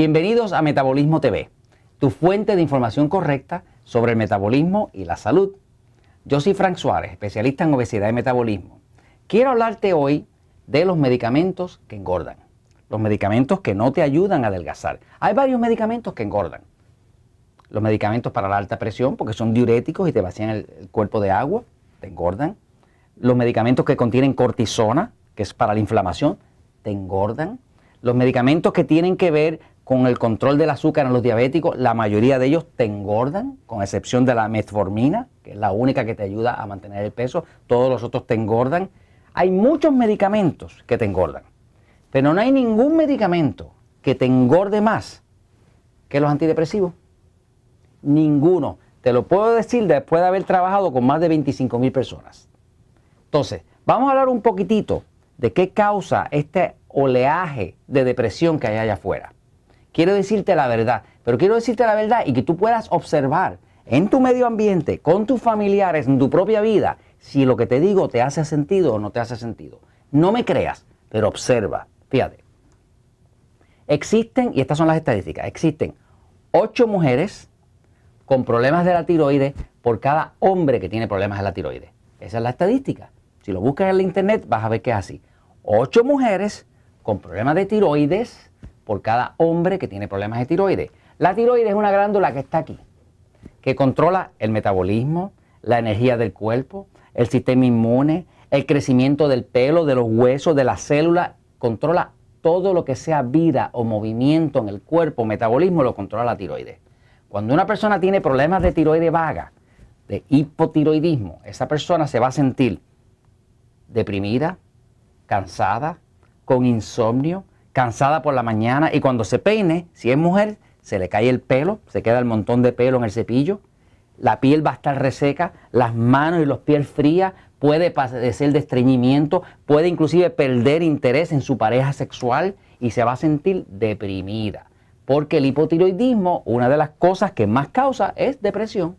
Bienvenidos a Metabolismo TV, tu fuente de información correcta sobre el metabolismo y la salud. Yo soy Frank Suárez, especialista en obesidad y metabolismo. Quiero hablarte hoy de los medicamentos que engordan, los medicamentos que no te ayudan a adelgazar. Hay varios medicamentos que engordan. Los medicamentos para la alta presión, porque son diuréticos y te vacían el, el cuerpo de agua, te engordan. Los medicamentos que contienen cortisona, que es para la inflamación, te engordan. Los medicamentos que tienen que ver con el control del azúcar en los diabéticos, la mayoría de ellos te engordan, con excepción de la metformina, que es la única que te ayuda a mantener el peso, todos los otros te engordan. Hay muchos medicamentos que te engordan, pero no hay ningún medicamento que te engorde más que los antidepresivos. Ninguno. Te lo puedo decir después de haber trabajado con más de 25 mil personas. Entonces, vamos a hablar un poquitito de qué causa este oleaje de depresión que hay allá afuera. Quiero decirte la verdad, pero quiero decirte la verdad y que tú puedas observar en tu medio ambiente, con tus familiares, en tu propia vida, si lo que te digo te hace sentido o no te hace sentido. No me creas, pero observa. Fíjate. Existen, y estas son las estadísticas, existen ocho mujeres con problemas de la tiroides por cada hombre que tiene problemas de la tiroides. Esa es la estadística. Si lo buscas en la internet vas a ver que es así. Ocho mujeres con problemas de tiroides por cada hombre que tiene problemas de tiroides. La tiroides es una glándula que está aquí, que controla el metabolismo, la energía del cuerpo, el sistema inmune, el crecimiento del pelo, de los huesos, de las células, controla todo lo que sea vida o movimiento en el cuerpo, metabolismo, lo controla la tiroides. Cuando una persona tiene problemas de tiroides vaga, de hipotiroidismo, esa persona se va a sentir deprimida, cansada, con insomnio, cansada por la mañana y cuando se peine, si es mujer, se le cae el pelo, se queda el montón de pelo en el cepillo, la piel va a estar reseca, las manos y los pies frías, puede padecer de estreñimiento, puede inclusive perder interés en su pareja sexual y se va a sentir deprimida. Porque el hipotiroidismo, una de las cosas que más causa es depresión.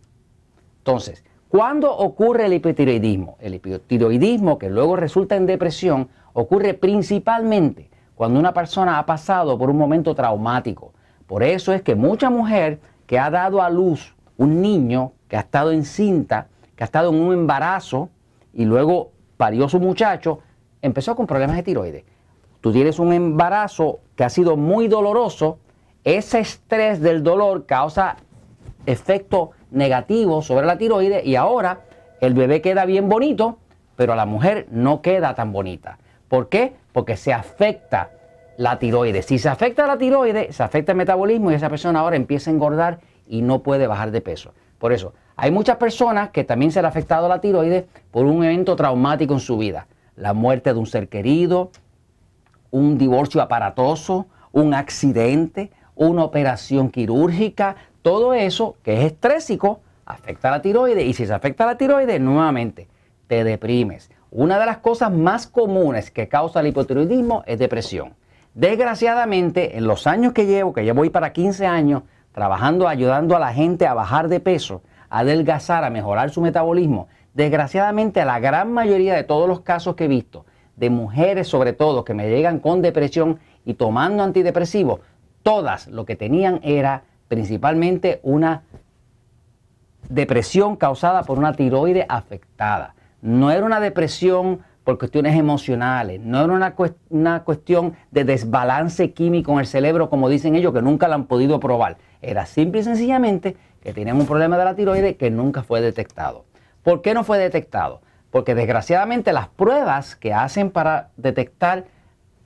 Entonces, ¿cuándo ocurre el hipotiroidismo? El hipotiroidismo, que luego resulta en depresión, ocurre principalmente cuando una persona ha pasado por un momento traumático. Por eso es que mucha mujer que ha dado a luz un niño, que ha estado encinta, que ha estado en un embarazo y luego parió su muchacho, empezó con problemas de tiroides. Tú tienes un embarazo que ha sido muy doloroso, ese estrés del dolor causa efecto negativo sobre la tiroides y ahora el bebé queda bien bonito, pero la mujer no queda tan bonita. ¿Por qué? Porque se afecta la tiroides. Si se afecta la tiroides, se afecta el metabolismo y esa persona ahora empieza a engordar y no puede bajar de peso. Por eso, hay muchas personas que también se le ha afectado la tiroides por un evento traumático en su vida. La muerte de un ser querido, un divorcio aparatoso, un accidente, una operación quirúrgica, todo eso que es estrésico afecta a la tiroides y si se afecta a la tiroides, nuevamente te deprimes. Una de las cosas más comunes que causa el hipotiroidismo es depresión. Desgraciadamente, en los años que llevo, que ya voy para 15 años, trabajando, ayudando a la gente a bajar de peso, a adelgazar, a mejorar su metabolismo, desgraciadamente la gran mayoría de todos los casos que he visto, de mujeres sobre todo, que me llegan con depresión y tomando antidepresivos, todas lo que tenían era principalmente una depresión causada por una tiroide afectada. No era una depresión por cuestiones emocionales, no era una, una, cuestión de desbalance químico en el cerebro, como dicen ellos, que nunca la han podido probar. Era simple y sencillamente que tenían un problema de la tiroides que nunca fue detectado. ¿Por qué no fue detectado? Porque desgraciadamente las pruebas que hacen para detectar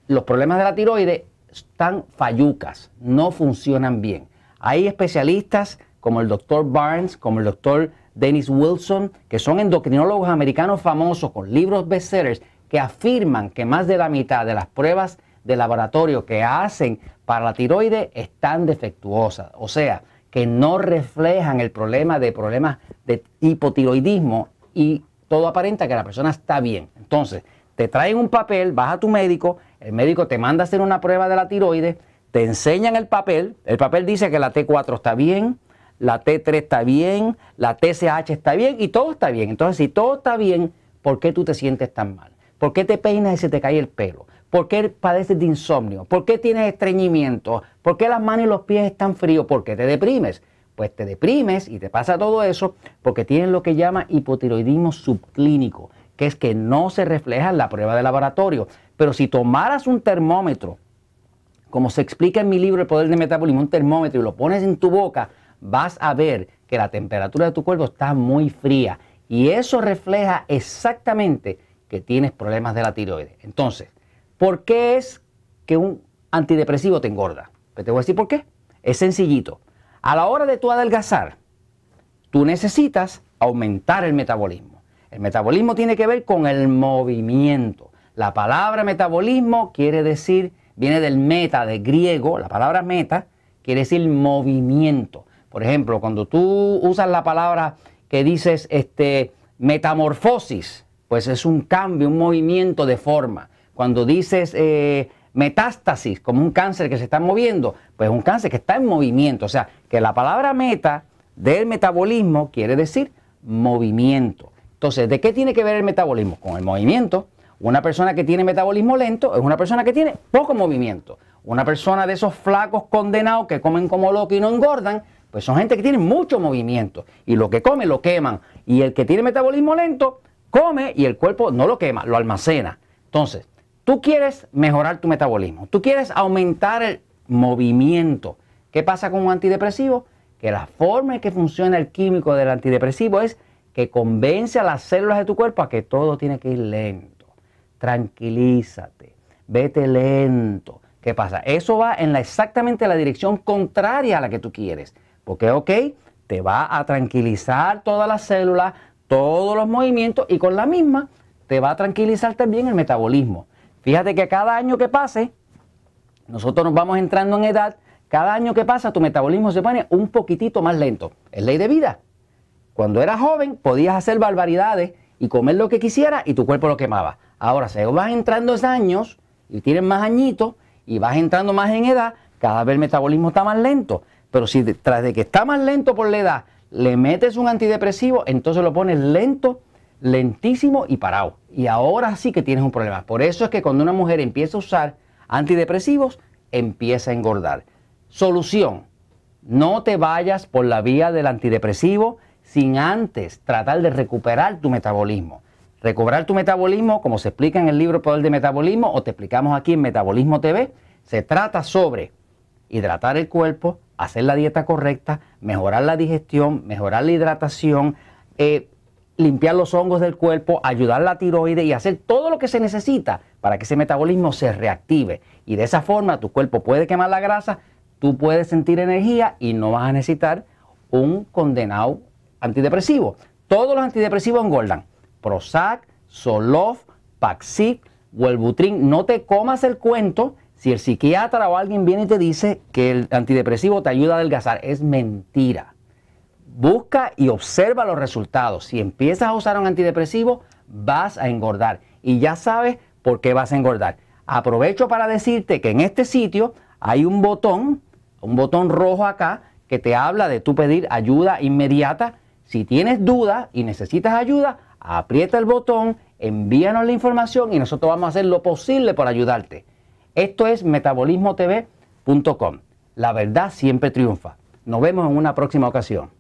los problemas de la tiroides están fallucas, no funcionan bien. Hay especialistas como el doctor Barnes, como el doctor Dennis Wilson, que son endocrinólogos americanos famosos con libros bestsellers, que afirman que más de la mitad de las pruebas de laboratorio que hacen para la tiroides están defectuosas, o sea, que no reflejan el problema de problemas de hipotiroidismo y todo aparenta que la persona está bien. Entonces, te traen un papel, vas a tu médico, el médico te manda a hacer una prueba de la tiroides, te enseñan el papel, el papel dice que la T4 está bien, la T3 está bien, la TSH está bien y todo está bien. Entonces, si todo está bien, ¿por qué tú te sientes tan mal? ¿Por qué te peinas y se te cae el pelo? ¿Por qué padeces de insomnio? ¿Por qué tienes estreñimiento? ¿Por qué las manos y los pies están fríos? ¿Por qué te deprimes? Pues te deprimes y te pasa todo eso porque tienes lo que llama hipotiroidismo subclínico, que es que no se refleja en la prueba de laboratorio. Pero si tomaras un termómetro, como se explica en mi libro El Poder del Metabolismo, un termómetro y lo pones en tu boca, vas a ver que la temperatura de tu cuerpo está muy fría. Y eso refleja exactamente que tienes problemas de la tiroides. Entonces, ¿por qué es que un antidepresivo te engorda? Pues te voy a decir por qué. Es sencillito. A la hora de tu adelgazar, tú necesitas aumentar el metabolismo. El metabolismo tiene que ver con el movimiento. La palabra metabolismo quiere decir, viene del meta, de griego, la palabra meta quiere decir movimiento. Por ejemplo, cuando tú usas la palabra que dices este, metamorfosis, pues es un cambio, un movimiento de forma. Cuando dices eh, metástasis, como un cáncer que se está moviendo, pues un cáncer que está en movimiento. O sea, que la palabra meta del metabolismo quiere decir movimiento. Entonces, ¿de qué tiene que ver el metabolismo? Con el movimiento. Una persona que tiene metabolismo lento es una persona que tiene poco movimiento. Una persona de esos flacos condenados que comen como locos y no engordan, pues son gente que tiene mucho movimiento. Y lo que come lo queman. Y el que tiene metabolismo lento, come y el cuerpo no lo quema, lo almacena. Entonces, tú quieres mejorar tu metabolismo, tú quieres aumentar el movimiento. ¿Qué pasa con un antidepresivo? Que la forma en que funciona el químico del antidepresivo es que convence a las células de tu cuerpo a que todo tiene que ir lento. Tranquilízate, vete lento. ¿Qué pasa? Eso va en la, exactamente la dirección contraria a la que tú quieres. Porque, ok, te va a tranquilizar todas las células, todos los movimientos y con la misma te va a tranquilizar también el metabolismo. Fíjate que cada año que pase, nosotros nos vamos entrando en edad, cada año que pasa tu metabolismo se pone un poquitito más lento. Es ley de vida. Cuando eras joven podías hacer barbaridades y comer lo que quisieras y tu cuerpo lo quemaba. Ahora, si vas entrando esos años y tienes más añitos y vas entrando más en edad, cada vez el metabolismo está más lento. Pero si tras de que está más lento por la edad, le metes un antidepresivo, entonces lo pones lento, lentísimo y parado. Y ahora sí que tienes un problema. Por eso es que cuando una mujer empieza a usar antidepresivos, empieza a engordar. Solución. No te vayas por la vía del antidepresivo sin antes tratar de recuperar tu metabolismo. Recobrar tu metabolismo, como se explica en el libro Poder de Metabolismo o te explicamos aquí en Metabolismo TV, se trata sobre hidratar el cuerpo, hacer la dieta correcta, mejorar la digestión, mejorar la hidratación, eh, limpiar los hongos del cuerpo, ayudar la tiroides y hacer todo lo que se necesita para que ese metabolismo se reactive. Y de esa forma tu cuerpo puede quemar la grasa, tú puedes sentir energía y no vas a necesitar un condenado antidepresivo. Todos los antidepresivos engordan. Prozac, Zoloft, Paxil, Wellbutrin. No te comas el cuento si el psiquiatra o alguien viene y te dice que el antidepresivo te ayuda a adelgazar, es mentira. Busca y observa los resultados. Si empiezas a usar un antidepresivo, vas a engordar. Y ya sabes por qué vas a engordar. Aprovecho para decirte que en este sitio hay un botón, un botón rojo acá, que te habla de tu pedir ayuda inmediata. Si tienes duda y necesitas ayuda, aprieta el botón, envíanos la información y nosotros vamos a hacer lo posible por ayudarte. Esto es metabolismotv.com. La verdad siempre triunfa. Nos vemos en una próxima ocasión.